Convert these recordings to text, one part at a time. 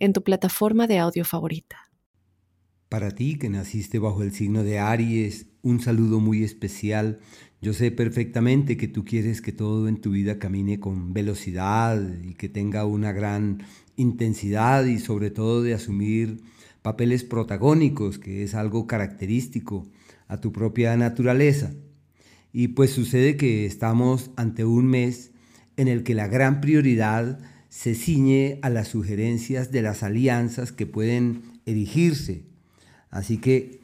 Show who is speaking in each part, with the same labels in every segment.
Speaker 1: en tu plataforma de audio favorita.
Speaker 2: Para ti que naciste bajo el signo de Aries, un saludo muy especial. Yo sé perfectamente que tú quieres que todo en tu vida camine con velocidad y que tenga una gran intensidad y sobre todo de asumir papeles protagónicos, que es algo característico a tu propia naturaleza. Y pues sucede que estamos ante un mes en el que la gran prioridad se ciñe a las sugerencias de las alianzas que pueden erigirse. Así que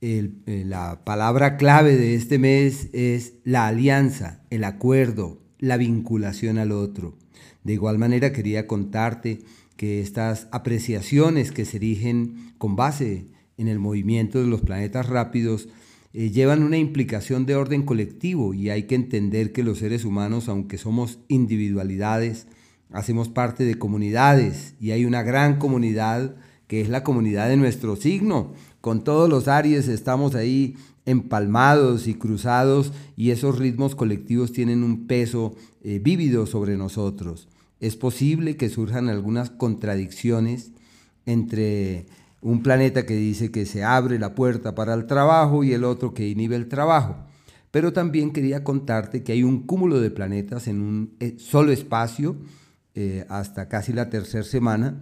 Speaker 2: eh, la palabra clave de este mes es la alianza, el acuerdo, la vinculación al otro. De igual manera quería contarte que estas apreciaciones que se erigen con base en el movimiento de los planetas rápidos eh, llevan una implicación de orden colectivo y hay que entender que los seres humanos, aunque somos individualidades, hacemos parte de comunidades y hay una gran comunidad que es la comunidad de nuestro signo. Con todos los Aries estamos ahí empalmados y cruzados y esos ritmos colectivos tienen un peso eh, vívido sobre nosotros. Es posible que surjan algunas contradicciones entre un planeta que dice que se abre la puerta para el trabajo y el otro que inhibe el trabajo. Pero también quería contarte que hay un cúmulo de planetas en un eh, solo espacio eh, hasta casi la tercera semana,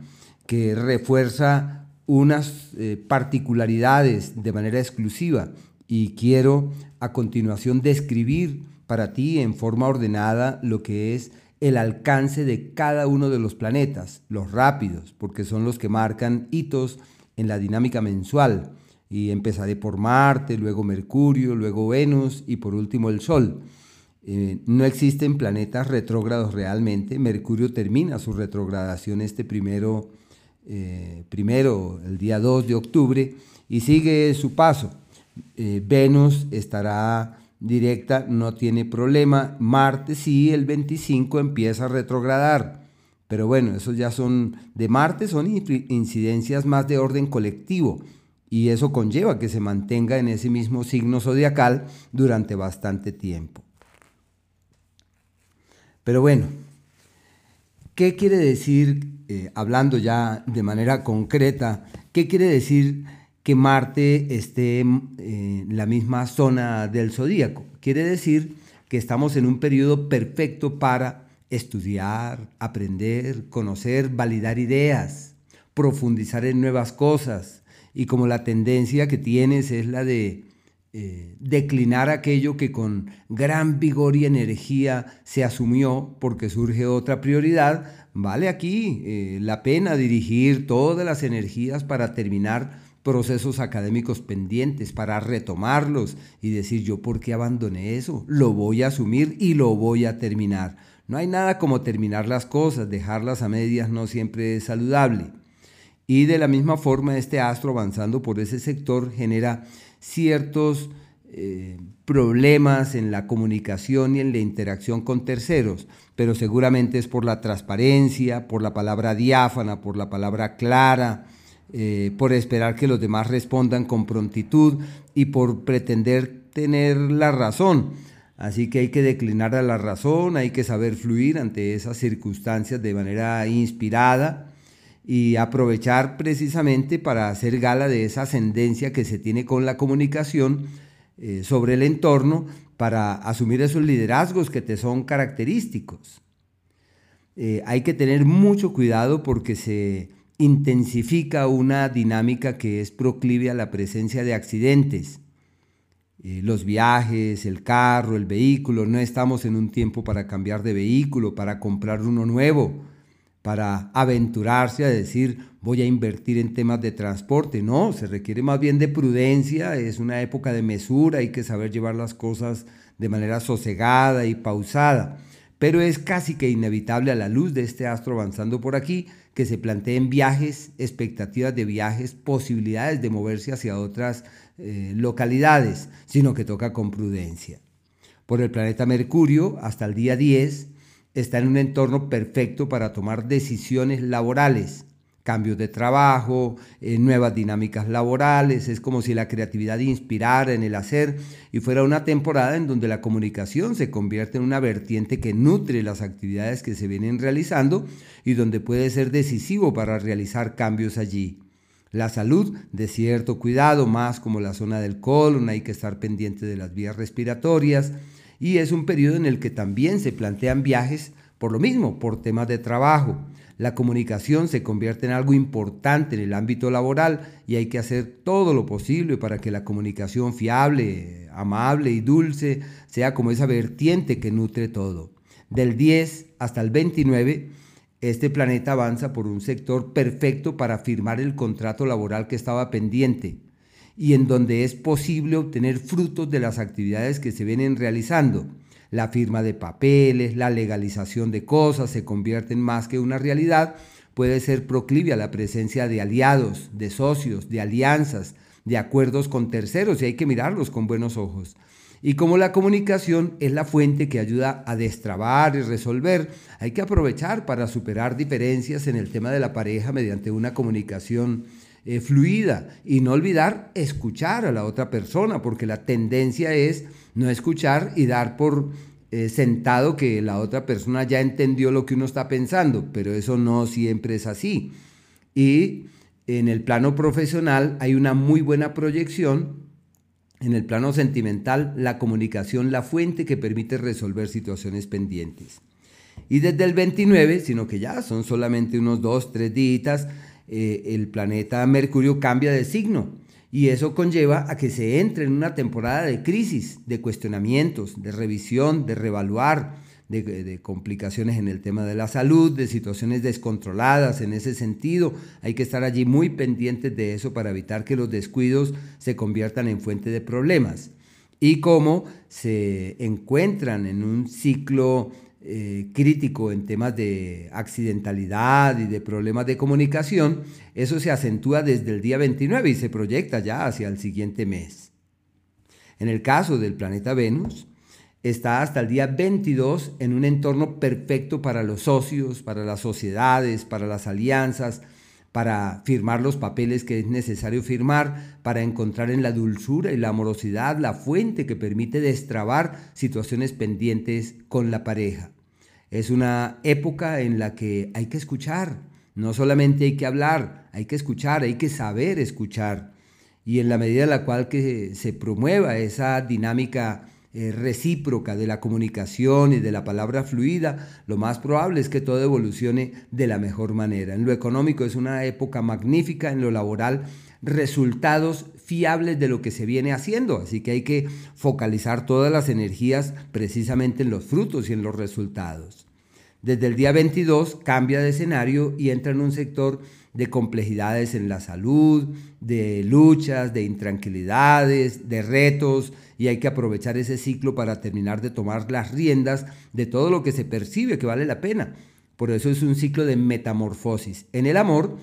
Speaker 2: que refuerza unas eh, particularidades de manera exclusiva y quiero a continuación describir para ti en forma ordenada lo que es el alcance de cada uno de los planetas, los rápidos, porque son los que marcan hitos en la dinámica mensual. Y empezaré por Marte, luego Mercurio, luego Venus y por último el Sol. Eh, no existen planetas retrógrados realmente. Mercurio termina su retrogradación este primero, eh, primero el día 2 de octubre, y sigue su paso. Eh, Venus estará directa, no tiene problema. Marte sí, el 25 empieza a retrogradar. Pero bueno, esos ya son de Marte, son incidencias más de orden colectivo. Y eso conlleva que se mantenga en ese mismo signo zodiacal durante bastante tiempo. Pero bueno, ¿qué quiere decir, eh, hablando ya de manera concreta, qué quiere decir que Marte esté en eh, la misma zona del zodíaco? Quiere decir que estamos en un periodo perfecto para estudiar, aprender, conocer, validar ideas, profundizar en nuevas cosas. Y como la tendencia que tienes es la de eh, declinar aquello que con gran vigor y energía se asumió porque surge otra prioridad, vale aquí eh, la pena dirigir todas las energías para terminar procesos académicos pendientes, para retomarlos y decir yo por qué abandoné eso, lo voy a asumir y lo voy a terminar. No hay nada como terminar las cosas, dejarlas a medias no siempre es saludable. Y de la misma forma este astro avanzando por ese sector genera ciertos eh, problemas en la comunicación y en la interacción con terceros, pero seguramente es por la transparencia, por la palabra diáfana, por la palabra clara, eh, por esperar que los demás respondan con prontitud y por pretender tener la razón. Así que hay que declinar a la razón, hay que saber fluir ante esas circunstancias de manera inspirada y aprovechar precisamente para hacer gala de esa ascendencia que se tiene con la comunicación eh, sobre el entorno para asumir esos liderazgos que te son característicos. Eh, hay que tener mucho cuidado porque se intensifica una dinámica que es proclive a la presencia de accidentes. Eh, los viajes, el carro, el vehículo, no estamos en un tiempo para cambiar de vehículo, para comprar uno nuevo para aventurarse a decir voy a invertir en temas de transporte. No, se requiere más bien de prudencia, es una época de mesura, hay que saber llevar las cosas de manera sosegada y pausada. pero es casi que inevitable a la luz de este astro avanzando por aquí que se planteen viajes, expectativas de viajes, posibilidades de moverse hacia otras eh, localidades, sino que toca con prudencia. Por el planeta Mercurio, hasta el día 10, está en un entorno perfecto para tomar decisiones laborales, cambios de trabajo, eh, nuevas dinámicas laborales, es como si la creatividad inspirara en el hacer y fuera una temporada en donde la comunicación se convierte en una vertiente que nutre las actividades que se vienen realizando y donde puede ser decisivo para realizar cambios allí. La salud, de cierto cuidado, más como la zona del colon, hay que estar pendiente de las vías respiratorias y es un periodo en el que también se plantean viajes por lo mismo, por temas de trabajo. La comunicación se convierte en algo importante en el ámbito laboral y hay que hacer todo lo posible para que la comunicación fiable, amable y dulce sea como esa vertiente que nutre todo. Del 10 hasta el 29, este planeta avanza por un sector perfecto para firmar el contrato laboral que estaba pendiente y en donde es posible obtener frutos de las actividades que se vienen realizando. La firma de papeles, la legalización de cosas se convierten más que una realidad, puede ser proclive a la presencia de aliados, de socios, de alianzas, de acuerdos con terceros y hay que mirarlos con buenos ojos. Y como la comunicación es la fuente que ayuda a destrabar y resolver, hay que aprovechar para superar diferencias en el tema de la pareja mediante una comunicación eh, fluida y no olvidar escuchar a la otra persona, porque la tendencia es no escuchar y dar por eh, sentado que la otra persona ya entendió lo que uno está pensando, pero eso no siempre es así. Y en el plano profesional hay una muy buena proyección. En el plano sentimental, la comunicación, la fuente que permite resolver situaciones pendientes. Y desde el 29, sino que ya son solamente unos dos, tres días, eh, el planeta Mercurio cambia de signo y eso conlleva a que se entre en una temporada de crisis, de cuestionamientos, de revisión, de revaluar, de, de, complicaciones en el tema de la salud, de situaciones descontroladas en ese sentido. Hay que estar allí muy pendientes de eso para evitar que los descuidos se conviertan en fuente de problemas. Y cómo se encuentran en un ciclo eh, crítico en temas de accidentalidad y de problemas de comunicación, eso se acentúa desde el día 29 y se proyecta ya hacia el siguiente mes. En el caso del planeta Venus, está hasta el día 22 en un entorno perfecto para los socios, para las sociedades, para las alianzas, para firmar los papeles que es necesario firmar, para encontrar en la dulzura y la amorosidad la fuente que permite destrabar situaciones pendientes con la pareja. Es una época en la que hay que escuchar, no solamente hay que hablar, hay que escuchar, hay que saber escuchar. Y en la medida en la cual que se promueva esa dinámica eh, recíproca de la comunicación y de la palabra fluida, lo más probable es que todo evolucione de la mejor manera. En lo económico es una época magnífica, en lo laboral resultados fiables de lo que se viene haciendo. Así que hay que focalizar todas las energías precisamente en los frutos y en los resultados. Desde el día 22 cambia de escenario y entra en un sector de complejidades en la salud, de luchas, de intranquilidades, de retos, y hay que aprovechar ese ciclo para terminar de tomar las riendas de todo lo que se percibe que vale la pena. Por eso es un ciclo de metamorfosis. En el amor,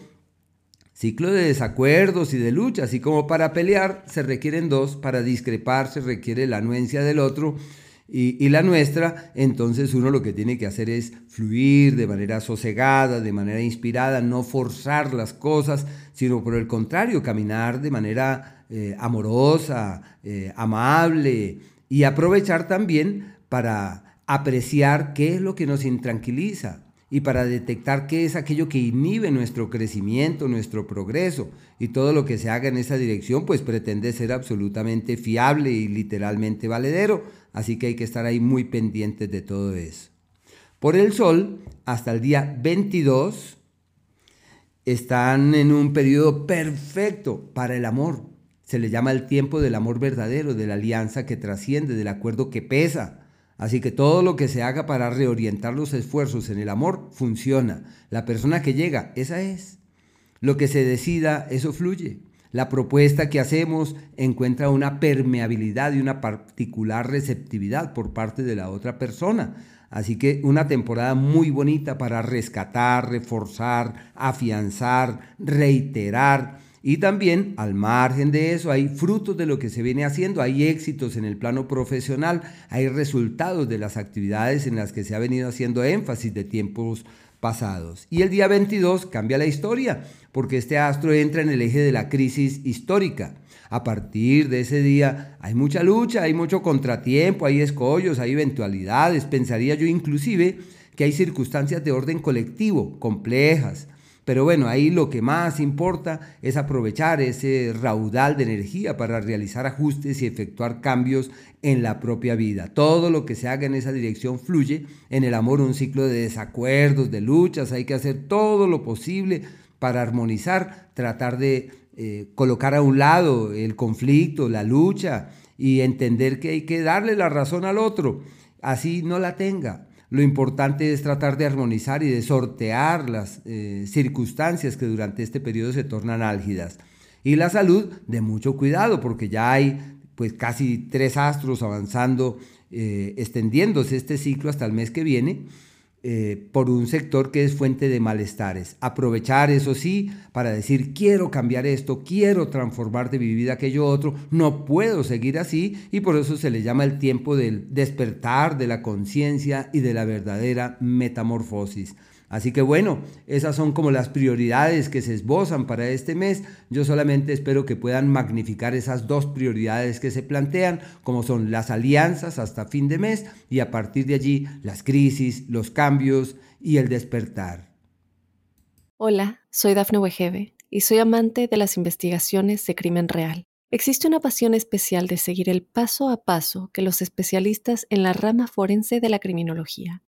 Speaker 2: Ciclo de desacuerdos y de lucha, así como para pelear se requieren dos, para discrepar se requiere la anuencia del otro y, la nuestra, entonces uno lo que tiene que hacer es fluir de manera sosegada, de manera inspirada, no forzar las cosas, sino por el contrario, caminar de manera eh, amorosa, eh, amable y aprovechar también para apreciar qué es lo que nos intranquiliza, y para detectar qué es aquello que inhibe nuestro crecimiento, nuestro progreso. Y todo lo que se haga en esa dirección pues pretende ser absolutamente fiable y literalmente valedero. Así que hay que estar ahí muy pendientes de todo eso. Por el Sol, hasta el día 22, están en un periodo perfecto para el amor. Se le llama el tiempo del amor verdadero, de la alianza que trasciende, del acuerdo que pesa Así que todo lo que se haga para reorientar los esfuerzos en el amor funciona. La persona que llega, esa es. Lo que se decida, eso fluye. La propuesta que hacemos encuentra una permeabilidad y una particular receptividad por parte de la otra persona. Así que una temporada muy bonita para rescatar, reforzar, afianzar, reiterar. Y también, al margen de eso, hay frutos de lo que se viene haciendo, hay éxitos en el plano profesional, hay resultados de las actividades en las que se ha venido haciendo énfasis de tiempos pasados. Y el día 22 cambia la historia, porque este astro entra en el eje de la crisis histórica. A partir de ese día hay mucha lucha, hay mucho contratiempo, hay escollos, hay eventualidades. Pensaría yo inclusive que hay circunstancias de orden colectivo, complejas, pero bueno, ahí lo que más importa es aprovechar ese raudal de energía para realizar ajustes y efectuar cambios en la propia vida. Todo lo que se haga en esa dirección fluye. En el amor un ciclo de desacuerdos, de luchas. Hay que hacer todo lo posible para armonizar, tratar de eh, colocar a un lado el conflicto, la lucha y entender que hay que darle la razón al otro. Así no la tenga. Lo importante es tratar de armonizar y de sortear las eh, circunstancias que durante este periodo se tornan álgidas. Y la salud, de mucho cuidado, porque ya hay pues casi tres astros avanzando, eh, extendiéndose este ciclo hasta el mes que viene. Eh, por un sector que es fuente de malestares. Aprovechar eso sí para decir quiero cambiar esto, quiero transformar de mi vida aquello otro, no puedo seguir así y por eso se le llama el tiempo del despertar de la conciencia y de la verdadera metamorfosis. Así que bueno, esas son como las prioridades que se esbozan para este mes. Yo solamente espero que puedan magnificar esas dos prioridades que se plantean, como son las alianzas hasta fin de mes y a partir de allí las crisis, los cambios y el despertar.
Speaker 1: Hola, soy Dafne Wegebe y soy amante de las investigaciones de crimen real. Existe una pasión especial de seguir el paso a paso que los especialistas en la rama forense de la criminología